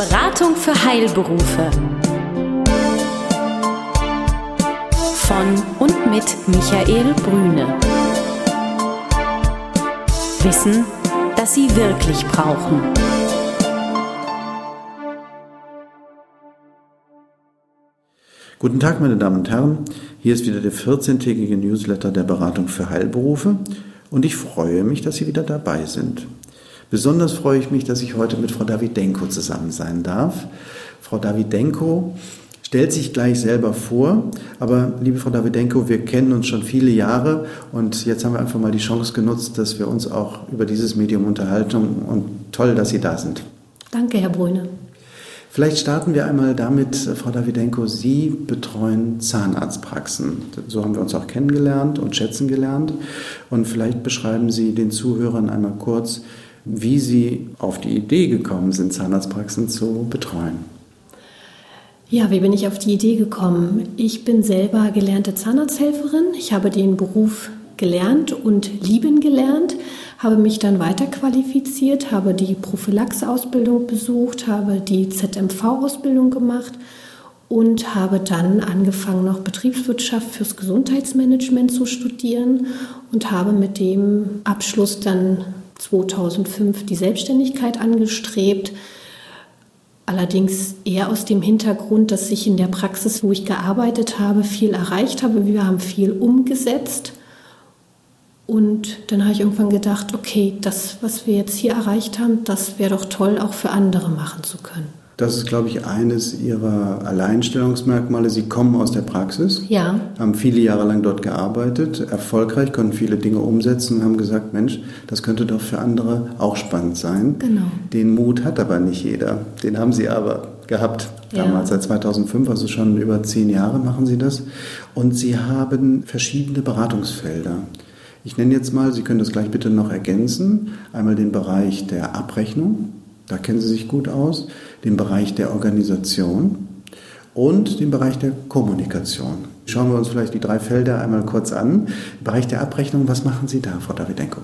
Beratung für Heilberufe. Von und mit Michael Brüne. Wissen, das Sie wirklich brauchen. Guten Tag, meine Damen und Herren. Hier ist wieder der 14-tägige Newsletter der Beratung für Heilberufe und ich freue mich, dass Sie wieder dabei sind. Besonders freue ich mich, dass ich heute mit Frau Davidenko zusammen sein darf. Frau Davidenko stellt sich gleich selber vor, aber liebe Frau Davidenko, wir kennen uns schon viele Jahre und jetzt haben wir einfach mal die Chance genutzt, dass wir uns auch über dieses Medium unterhalten und toll, dass Sie da sind. Danke, Herr Brüne. Vielleicht starten wir einmal damit, Frau Davidenko, Sie betreuen Zahnarztpraxen. So haben wir uns auch kennengelernt und schätzen gelernt. Und vielleicht beschreiben Sie den Zuhörern einmal kurz, wie Sie auf die Idee gekommen sind, Zahnarztpraxen zu betreuen. Ja, wie bin ich auf die Idee gekommen? Ich bin selber gelernte Zahnarzthelferin. Ich habe den Beruf gelernt und lieben gelernt, habe mich dann weiterqualifiziert, habe die Prophylaxe-Ausbildung besucht, habe die ZMV-Ausbildung gemacht und habe dann angefangen, noch Betriebswirtschaft fürs Gesundheitsmanagement zu studieren und habe mit dem Abschluss dann 2005 die Selbstständigkeit angestrebt. Allerdings eher aus dem Hintergrund, dass ich in der Praxis, wo ich gearbeitet habe, viel erreicht habe. Wir haben viel umgesetzt. Und dann habe ich irgendwann gedacht, okay, das, was wir jetzt hier erreicht haben, das wäre doch toll, auch für andere machen zu können. Das ist, glaube ich, eines Ihrer Alleinstellungsmerkmale. Sie kommen aus der Praxis, ja. haben viele Jahre lang dort gearbeitet, erfolgreich, konnten viele Dinge umsetzen und haben gesagt, Mensch, das könnte doch für andere auch spannend sein. Genau. Den Mut hat aber nicht jeder. Den haben Sie aber gehabt. Damals, ja. seit 2005, also schon über zehn Jahre machen Sie das. Und Sie haben verschiedene Beratungsfelder. Ich nenne jetzt mal, Sie können das gleich bitte noch ergänzen, einmal den Bereich der Abrechnung, da kennen Sie sich gut aus, den Bereich der Organisation und den Bereich der Kommunikation. Schauen wir uns vielleicht die drei Felder einmal kurz an. Im Bereich der Abrechnung, was machen Sie da, Frau Davidenko?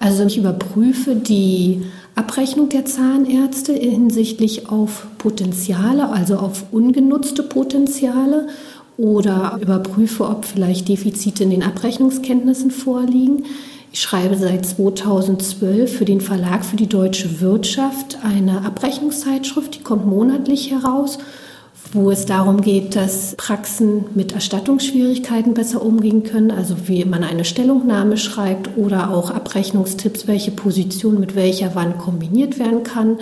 Also ich überprüfe die Abrechnung der Zahnärzte hinsichtlich auf Potenziale, also auf ungenutzte Potenziale oder überprüfe, ob vielleicht Defizite in den Abrechnungskenntnissen vorliegen. Ich schreibe seit 2012 für den Verlag für die deutsche Wirtschaft eine Abrechnungszeitschrift, die kommt monatlich heraus, wo es darum geht, dass Praxen mit Erstattungsschwierigkeiten besser umgehen können, also wie man eine Stellungnahme schreibt oder auch Abrechnungstipps, welche Position mit welcher wann kombiniert werden kann.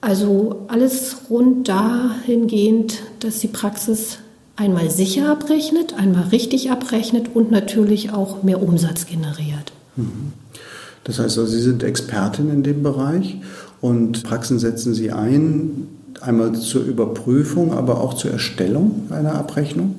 Also alles rund dahingehend, dass die Praxis einmal sicher abrechnet, einmal richtig abrechnet und natürlich auch mehr Umsatz generiert. Das heißt also, Sie sind Expertin in dem Bereich und Praxen setzen Sie ein, einmal zur Überprüfung, aber auch zur Erstellung einer Abrechnung?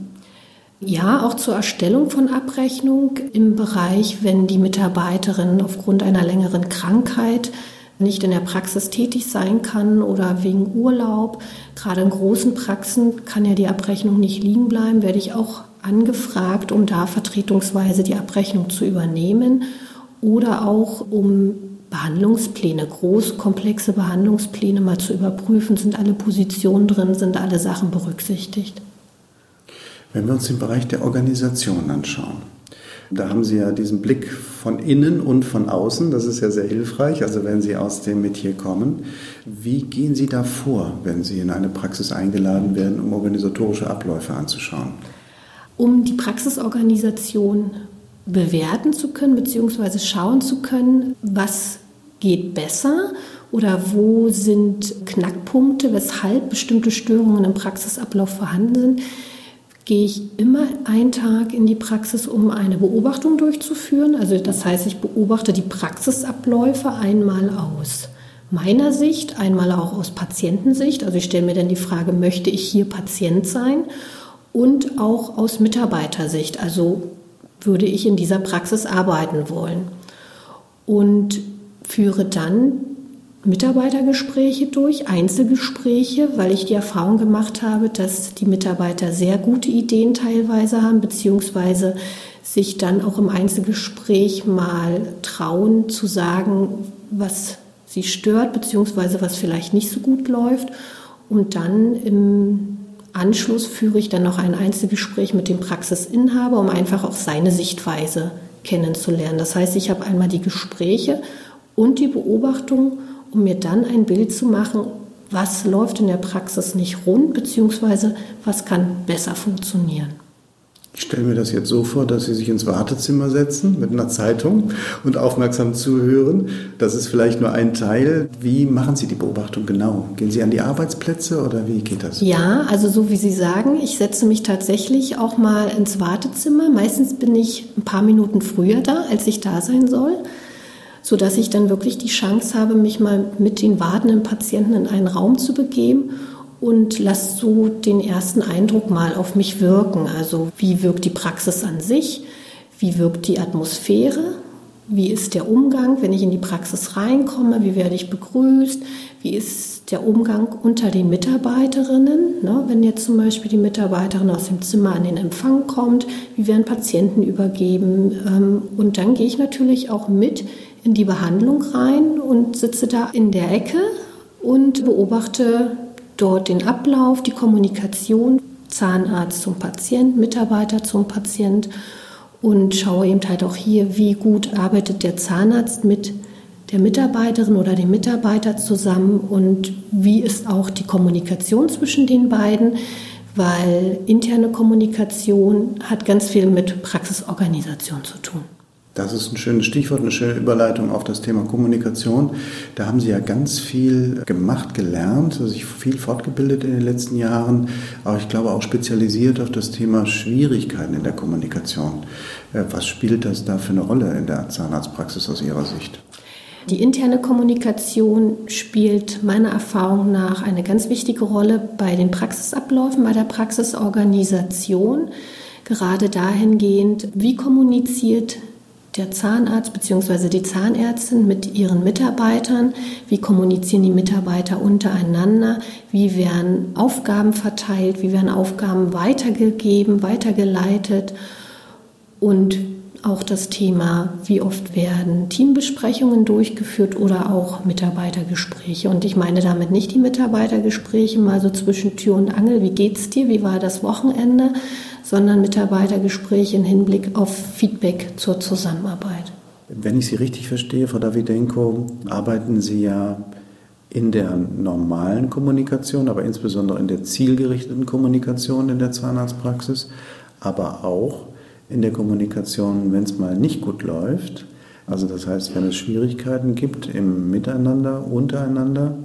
Ja, auch zur Erstellung von Abrechnung im Bereich, wenn die Mitarbeiterin aufgrund einer längeren Krankheit nicht in der Praxis tätig sein kann oder wegen Urlaub. Gerade in großen Praxen kann ja die Abrechnung nicht liegen bleiben, werde ich auch angefragt, um da vertretungsweise die Abrechnung zu übernehmen oder auch um Behandlungspläne, groß komplexe Behandlungspläne mal zu überprüfen, sind alle Positionen drin, sind alle Sachen berücksichtigt. Wenn wir uns den Bereich der Organisation anschauen, da haben Sie ja diesen Blick von innen und von außen, das ist ja sehr hilfreich, also wenn Sie aus dem Metier kommen. Wie gehen Sie da vor, wenn Sie in eine Praxis eingeladen werden, um organisatorische Abläufe anzuschauen? Um die Praxisorganisation bewerten zu können, beziehungsweise schauen zu können, was geht besser oder wo sind Knackpunkte, weshalb bestimmte Störungen im Praxisablauf vorhanden sind, gehe ich immer einen Tag in die Praxis, um eine Beobachtung durchzuführen. Also das heißt, ich beobachte die Praxisabläufe einmal aus meiner Sicht, einmal auch aus Patientensicht. Also ich stelle mir dann die Frage, möchte ich hier Patient sein? Und auch aus Mitarbeitersicht. Also würde ich in dieser Praxis arbeiten wollen. Und führe dann Mitarbeitergespräche durch, Einzelgespräche, weil ich die Erfahrung gemacht habe, dass die Mitarbeiter sehr gute Ideen teilweise haben, beziehungsweise sich dann auch im Einzelgespräch mal trauen zu sagen, was sie stört, beziehungsweise was vielleicht nicht so gut läuft. Und dann im Anschluss führe ich dann noch ein Einzelgespräch mit dem Praxisinhaber, um einfach auch seine Sichtweise kennenzulernen. Das heißt, ich habe einmal die Gespräche und die Beobachtung, um mir dann ein Bild zu machen, was läuft in der Praxis nicht rund, beziehungsweise was kann besser funktionieren. Ich stelle mir das jetzt so vor, dass Sie sich ins Wartezimmer setzen mit einer Zeitung und aufmerksam zuhören. Das ist vielleicht nur ein Teil. Wie machen Sie die Beobachtung genau? Gehen Sie an die Arbeitsplätze oder wie geht das? Ja, also so wie Sie sagen, ich setze mich tatsächlich auch mal ins Wartezimmer. Meistens bin ich ein paar Minuten früher da, als ich da sein soll sodass ich dann wirklich die Chance habe, mich mal mit den wartenden Patienten in einen Raum zu begeben und lasse so den ersten Eindruck mal auf mich wirken. Also wie wirkt die Praxis an sich, wie wirkt die Atmosphäre, wie ist der Umgang, wenn ich in die Praxis reinkomme, wie werde ich begrüßt, wie ist der Umgang unter den Mitarbeiterinnen, ne? wenn jetzt zum Beispiel die Mitarbeiterin aus dem Zimmer an den Empfang kommt, wie werden Patienten übergeben? Ähm, und dann gehe ich natürlich auch mit in die Behandlung rein und sitze da in der Ecke und beobachte dort den Ablauf, die Kommunikation, Zahnarzt zum Patient, Mitarbeiter zum Patient und schaue eben halt auch hier, wie gut arbeitet der Zahnarzt mit der Mitarbeiterin oder dem Mitarbeiter zusammen und wie ist auch die Kommunikation zwischen den beiden, weil interne Kommunikation hat ganz viel mit Praxisorganisation zu tun. Das ist ein schönes Stichwort, eine schöne Überleitung auf das Thema Kommunikation. Da haben Sie ja ganz viel gemacht, gelernt, also sich viel fortgebildet in den letzten Jahren, aber ich glaube auch spezialisiert auf das Thema Schwierigkeiten in der Kommunikation. Äh, was spielt das da für eine Rolle in der Zahnarztpraxis aus Ihrer Sicht? Die interne Kommunikation spielt meiner Erfahrung nach eine ganz wichtige Rolle bei den Praxisabläufen, bei der Praxisorganisation. Gerade dahingehend, wie kommuniziert der Zahnarzt bzw. die Zahnärztin mit ihren Mitarbeitern, wie kommunizieren die Mitarbeiter untereinander, wie werden Aufgaben verteilt, wie werden Aufgaben weitergegeben, weitergeleitet? Und auch das Thema, wie oft werden Teambesprechungen durchgeführt oder auch Mitarbeitergespräche. Und ich meine damit nicht die Mitarbeitergespräche mal so zwischen Tür und Angel, wie geht's dir, wie war das Wochenende, sondern Mitarbeitergespräche im Hinblick auf Feedback zur Zusammenarbeit. Wenn ich Sie richtig verstehe, Frau Davidenko, arbeiten Sie ja in der normalen Kommunikation, aber insbesondere in der zielgerichteten Kommunikation in der Zahnarztpraxis, aber auch in der Kommunikation, wenn es mal nicht gut läuft. Also das heißt, wenn es Schwierigkeiten gibt im Miteinander, untereinander,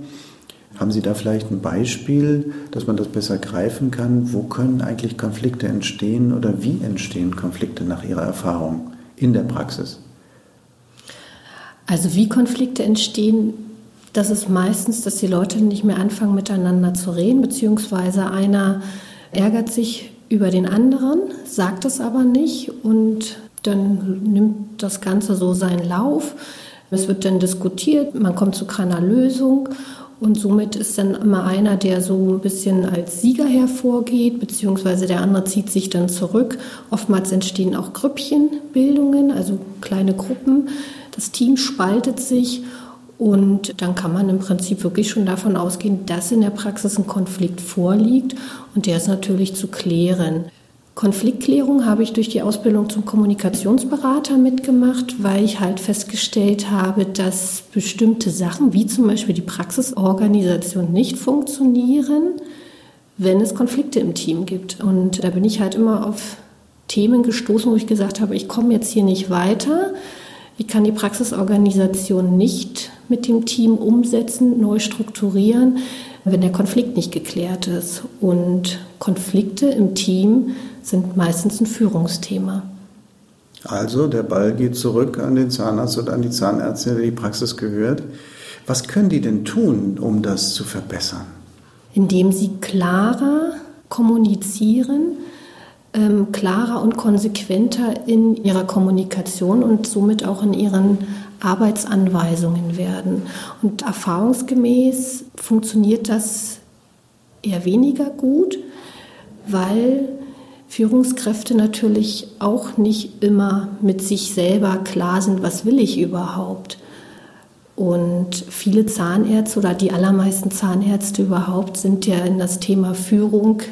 haben Sie da vielleicht ein Beispiel, dass man das besser greifen kann? Wo können eigentlich Konflikte entstehen oder wie entstehen Konflikte nach Ihrer Erfahrung in der Praxis? Also wie Konflikte entstehen, das ist meistens, dass die Leute nicht mehr anfangen miteinander zu reden, beziehungsweise einer ärgert sich über den anderen, sagt es aber nicht und dann nimmt das Ganze so seinen Lauf. Es wird dann diskutiert, man kommt zu keiner Lösung und somit ist dann immer einer, der so ein bisschen als Sieger hervorgeht, beziehungsweise der andere zieht sich dann zurück. Oftmals entstehen auch Grüppchenbildungen, also kleine Gruppen. Das Team spaltet sich und dann kann man im Prinzip wirklich schon davon ausgehen, dass in der Praxis ein Konflikt vorliegt und der ist natürlich zu klären. Konfliktklärung habe ich durch die Ausbildung zum Kommunikationsberater mitgemacht, weil ich halt festgestellt habe, dass bestimmte Sachen, wie zum Beispiel die Praxisorganisation, nicht funktionieren, wenn es Konflikte im Team gibt. Und da bin ich halt immer auf Themen gestoßen, wo ich gesagt habe, ich komme jetzt hier nicht weiter. Ich kann die Praxisorganisation nicht mit dem Team umsetzen, neu strukturieren, wenn der Konflikt nicht geklärt ist. Und Konflikte im Team sind meistens ein Führungsthema. Also der Ball geht zurück an den Zahnarzt oder an die Zahnärztin, der die Praxis gehört. Was können die denn tun, um das zu verbessern? Indem sie klarer kommunizieren, ähm, klarer und konsequenter in ihrer Kommunikation und somit auch in ihren Arbeitsanweisungen werden. Und erfahrungsgemäß funktioniert das eher weniger gut, weil Führungskräfte natürlich auch nicht immer mit sich selber klar sind, was will ich überhaupt. Und viele Zahnärzte oder die allermeisten Zahnärzte überhaupt sind ja in das Thema Führung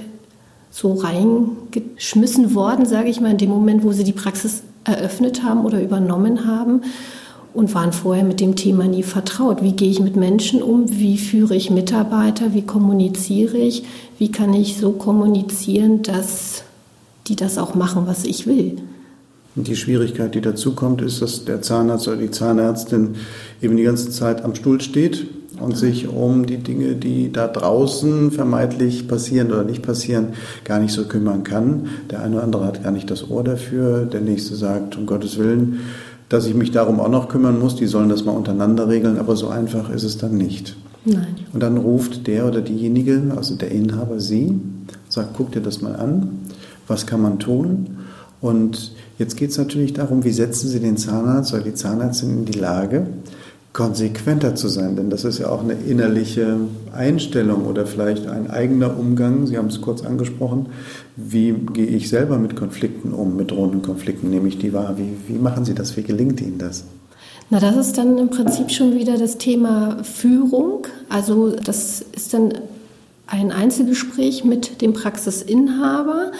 so reingeschmissen worden, sage ich mal, in dem Moment, wo sie die Praxis eröffnet haben oder übernommen haben und waren vorher mit dem Thema nie vertraut. Wie gehe ich mit Menschen um? Wie führe ich Mitarbeiter? Wie kommuniziere ich? Wie kann ich so kommunizieren, dass die das auch machen, was ich will? Die Schwierigkeit, die dazu kommt, ist, dass der Zahnarzt oder die Zahnärztin eben die ganze Zeit am Stuhl steht und sich um die Dinge, die da draußen vermeintlich passieren oder nicht passieren, gar nicht so kümmern kann. Der eine oder andere hat gar nicht das Ohr dafür. Der nächste sagt, um Gottes Willen, dass ich mich darum auch noch kümmern muss. Die sollen das mal untereinander regeln, aber so einfach ist es dann nicht. Nein. Und dann ruft der oder diejenige, also der Inhaber, sie, sagt, guck dir das mal an. Was kann man tun? Und jetzt geht es natürlich darum, wie setzen Sie den Zahnarzt oder die Zahnärztin in die Lage, konsequenter zu sein, denn das ist ja auch eine innerliche Einstellung oder vielleicht ein eigener Umgang. Sie haben es kurz angesprochen. Wie gehe ich selber mit Konflikten um, mit drohenden Konflikten? Nehme ich die wahr? Wie, wie machen Sie das? Wie gelingt Ihnen das? Na, das ist dann im Prinzip schon wieder das Thema Führung. Also das ist dann ein Einzelgespräch mit dem Praxisinhaber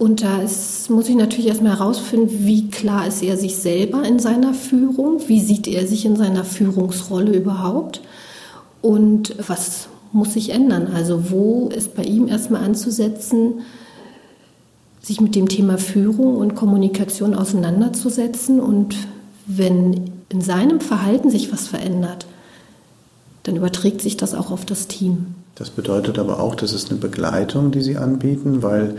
und da muss ich natürlich erstmal herausfinden, wie klar ist er sich selber in seiner Führung, wie sieht er sich in seiner Führungsrolle überhaupt und was muss sich ändern. Also wo ist bei ihm erstmal anzusetzen, sich mit dem Thema Führung und Kommunikation auseinanderzusetzen und wenn in seinem Verhalten sich was verändert, dann überträgt sich das auch auf das Team. Das bedeutet aber auch, das ist eine Begleitung, die Sie anbieten, weil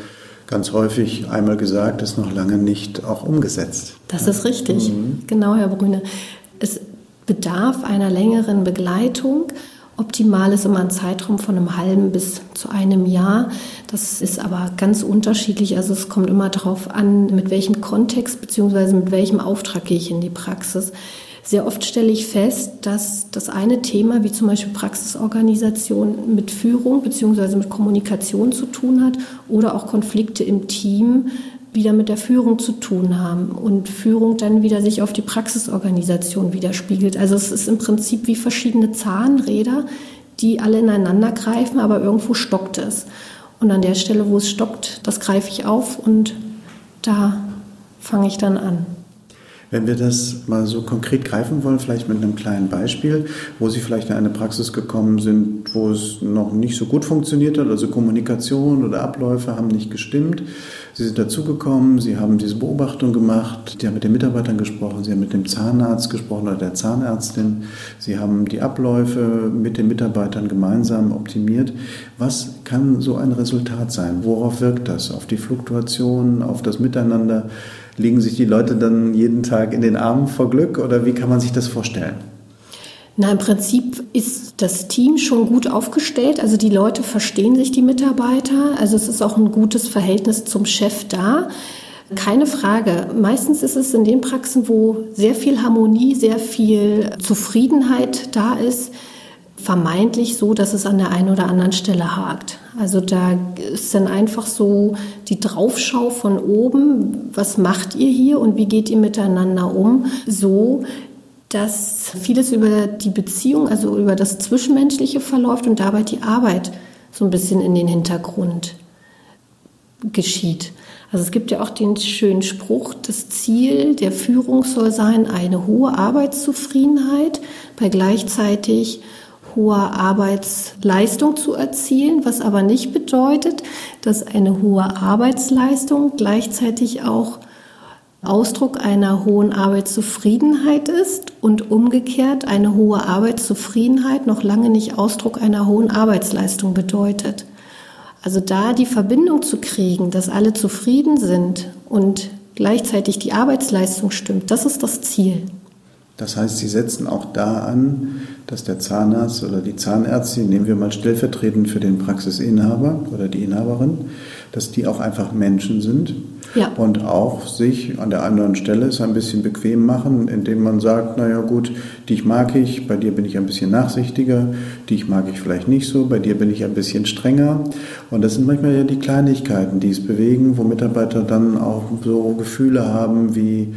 ganz häufig einmal gesagt, ist noch lange nicht auch umgesetzt. Das ist richtig, mhm. genau, Herr Brüne. Es bedarf einer längeren Begleitung. Optimal ist immer ein Zeitraum von einem halben bis zu einem Jahr. Das ist aber ganz unterschiedlich. Also es kommt immer darauf an, mit welchem Kontext bzw. mit welchem Auftrag gehe ich in die Praxis. Sehr oft stelle ich fest, dass das eine Thema, wie zum Beispiel Praxisorganisation, mit Führung bzw. mit Kommunikation zu tun hat oder auch Konflikte im Team wieder mit der Führung zu tun haben und Führung dann wieder sich auf die Praxisorganisation widerspiegelt. Also es ist im Prinzip wie verschiedene Zahnräder, die alle ineinander greifen, aber irgendwo stockt es. Und an der Stelle, wo es stockt, das greife ich auf und da fange ich dann an. Wenn wir das mal so konkret greifen wollen, vielleicht mit einem kleinen Beispiel, wo Sie vielleicht in eine Praxis gekommen sind, wo es noch nicht so gut funktioniert hat, also Kommunikation oder Abläufe haben nicht gestimmt. Sie sind dazugekommen, Sie haben diese Beobachtung gemacht, Sie haben mit den Mitarbeitern gesprochen, Sie haben mit dem Zahnarzt gesprochen oder der Zahnärztin, Sie haben die Abläufe mit den Mitarbeitern gemeinsam optimiert. Was kann so ein Resultat sein? Worauf wirkt das? Auf die Fluktuation, auf das Miteinander? Liegen sich die Leute dann jeden Tag in den Armen vor Glück oder wie kann man sich das vorstellen? Na, im Prinzip ist das Team schon gut aufgestellt. Also die Leute verstehen sich, die Mitarbeiter. Also es ist auch ein gutes Verhältnis zum Chef da. Keine Frage. Meistens ist es in den Praxen, wo sehr viel Harmonie, sehr viel Zufriedenheit da ist, vermeintlich so, dass es an der einen oder anderen Stelle hakt. Also da ist dann einfach so die Draufschau von oben, was macht ihr hier und wie geht ihr miteinander um, so dass vieles über die Beziehung, also über das Zwischenmenschliche verläuft und dabei die Arbeit so ein bisschen in den Hintergrund geschieht. Also es gibt ja auch den schönen Spruch, das Ziel der Führung soll sein, eine hohe Arbeitszufriedenheit bei gleichzeitig hoher Arbeitsleistung zu erzielen, was aber nicht bedeutet, dass eine hohe Arbeitsleistung gleichzeitig auch Ausdruck einer hohen Arbeitszufriedenheit ist und umgekehrt eine hohe Arbeitszufriedenheit noch lange nicht Ausdruck einer hohen Arbeitsleistung bedeutet. Also da die Verbindung zu kriegen, dass alle zufrieden sind und gleichzeitig die Arbeitsleistung stimmt, das ist das Ziel. Das heißt, Sie setzen auch da an, dass der Zahnarzt oder die Zahnärztin, nehmen wir mal stellvertretend für den Praxisinhaber oder die Inhaberin, dass die auch einfach Menschen sind ja. und auch sich an der anderen Stelle es ein bisschen bequem machen, indem man sagt, naja gut, dich mag ich, bei dir bin ich ein bisschen nachsichtiger, dich mag ich vielleicht nicht so, bei dir bin ich ein bisschen strenger. Und das sind manchmal ja die Kleinigkeiten, die es bewegen, wo Mitarbeiter dann auch so Gefühle haben wie,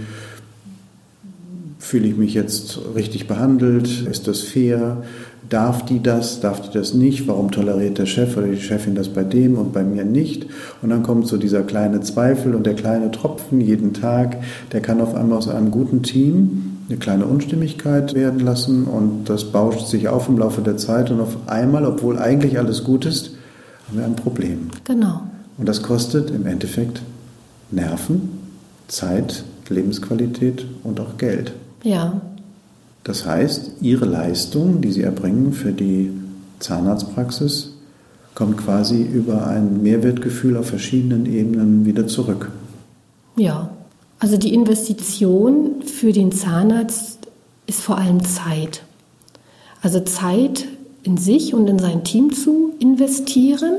fühle ich mich jetzt richtig behandelt? Ist das fair? Darf die das? Darf die das nicht? Warum toleriert der Chef oder die Chefin das bei dem und bei mir nicht? Und dann kommt so dieser kleine Zweifel und der kleine Tropfen jeden Tag, der kann auf einmal aus einem guten Team eine kleine Unstimmigkeit werden lassen und das bauscht sich auf im Laufe der Zeit und auf einmal, obwohl eigentlich alles gut ist, haben wir ein Problem. Genau. Und das kostet im Endeffekt Nerven, Zeit, Lebensqualität und auch Geld. Ja. Das heißt, Ihre Leistung, die Sie erbringen für die Zahnarztpraxis, kommt quasi über ein Mehrwertgefühl auf verschiedenen Ebenen wieder zurück. Ja, also die Investition für den Zahnarzt ist vor allem Zeit. Also Zeit in sich und in sein Team zu investieren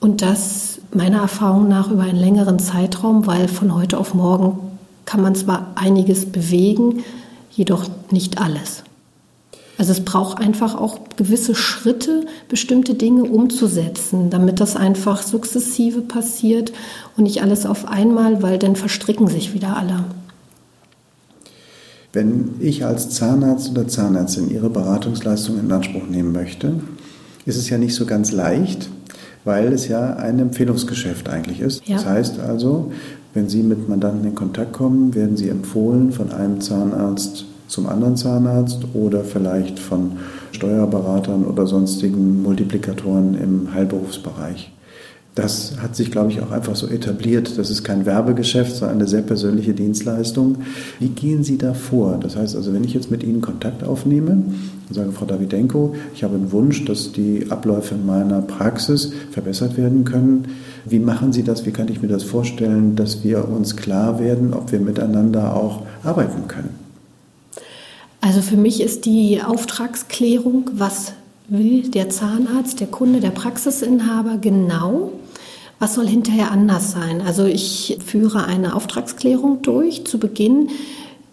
und das meiner Erfahrung nach über einen längeren Zeitraum, weil von heute auf morgen kann man zwar einiges bewegen, jedoch nicht alles. Also es braucht einfach auch gewisse Schritte, bestimmte Dinge umzusetzen, damit das einfach sukzessive passiert und nicht alles auf einmal, weil dann verstricken sich wieder alle. Wenn ich als Zahnarzt oder Zahnärztin Ihre Beratungsleistung in Anspruch nehmen möchte, ist es ja nicht so ganz leicht, weil es ja ein Empfehlungsgeschäft eigentlich ist. Ja. Das heißt also, wenn Sie mit Mandanten in Kontakt kommen, werden Sie empfohlen von einem Zahnarzt zum anderen Zahnarzt oder vielleicht von Steuerberatern oder sonstigen Multiplikatoren im Heilberufsbereich. Das hat sich, glaube ich, auch einfach so etabliert. Das ist kein Werbegeschäft, sondern eine sehr persönliche Dienstleistung. Wie gehen Sie da vor? Das heißt also, wenn ich jetzt mit Ihnen Kontakt aufnehme und sage, Frau Davidenko, ich habe einen Wunsch, dass die Abläufe in meiner Praxis verbessert werden können. Wie machen Sie das? Wie kann ich mir das vorstellen, dass wir uns klar werden, ob wir miteinander auch arbeiten können? Also für mich ist die Auftragsklärung, was will der Zahnarzt, der Kunde, der Praxisinhaber genau, was soll hinterher anders sein. Also ich führe eine Auftragsklärung durch. Zu Beginn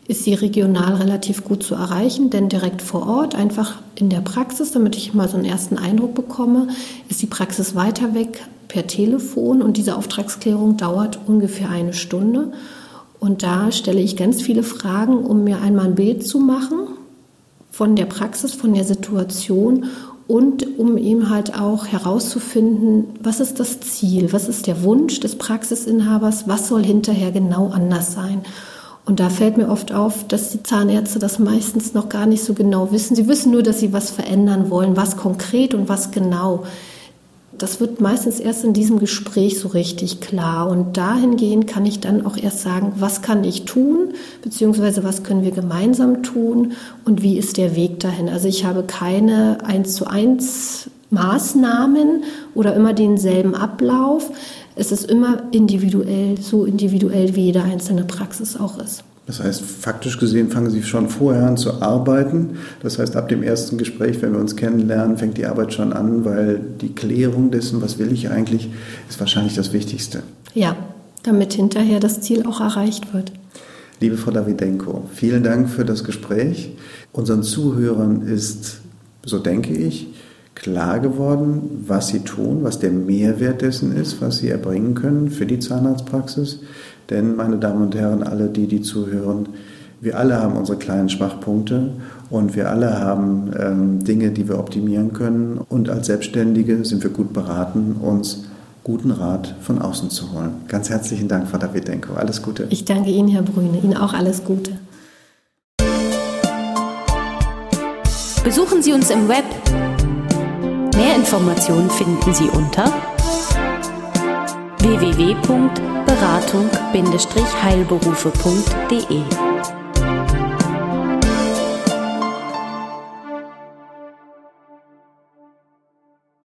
ist sie regional relativ gut zu erreichen, denn direkt vor Ort, einfach in der Praxis, damit ich mal so einen ersten Eindruck bekomme, ist die Praxis weiter weg per Telefon und diese Auftragsklärung dauert ungefähr eine Stunde. Und da stelle ich ganz viele Fragen, um mir einmal ein Bild zu machen von der Praxis, von der Situation und um eben halt auch herauszufinden, was ist das Ziel, was ist der Wunsch des Praxisinhabers, was soll hinterher genau anders sein. Und da fällt mir oft auf, dass die Zahnärzte das meistens noch gar nicht so genau wissen. Sie wissen nur, dass sie was verändern wollen, was konkret und was genau das wird meistens erst in diesem Gespräch so richtig klar. Und dahingehend kann ich dann auch erst sagen, was kann ich tun, beziehungsweise was können wir gemeinsam tun und wie ist der Weg dahin. Also ich habe keine eins zu eins Maßnahmen oder immer denselben Ablauf. Es ist immer individuell, so individuell wie jede einzelne Praxis auch ist. Das heißt, faktisch gesehen fangen Sie schon vorher an zu arbeiten. Das heißt, ab dem ersten Gespräch, wenn wir uns kennenlernen, fängt die Arbeit schon an, weil die Klärung dessen, was will ich eigentlich, ist wahrscheinlich das Wichtigste. Ja, damit hinterher das Ziel auch erreicht wird. Liebe Frau Davidenko, vielen Dank für das Gespräch. Unseren Zuhörern ist, so denke ich, klar geworden, was sie tun, was der Mehrwert dessen ist, was sie erbringen können für die Zahnarztpraxis. Denn, meine Damen und Herren, alle die, die zuhören, wir alle haben unsere kleinen Schwachpunkte und wir alle haben ähm, Dinge, die wir optimieren können. Und als Selbstständige sind wir gut beraten, uns guten Rat von außen zu holen. Ganz herzlichen Dank, Frau Davidenko. Alles Gute. Ich danke Ihnen, Herr Brüne. Ihnen auch alles Gute. Besuchen Sie uns im Web. Mehr Informationen finden Sie unter www.beratung-heilberufe.de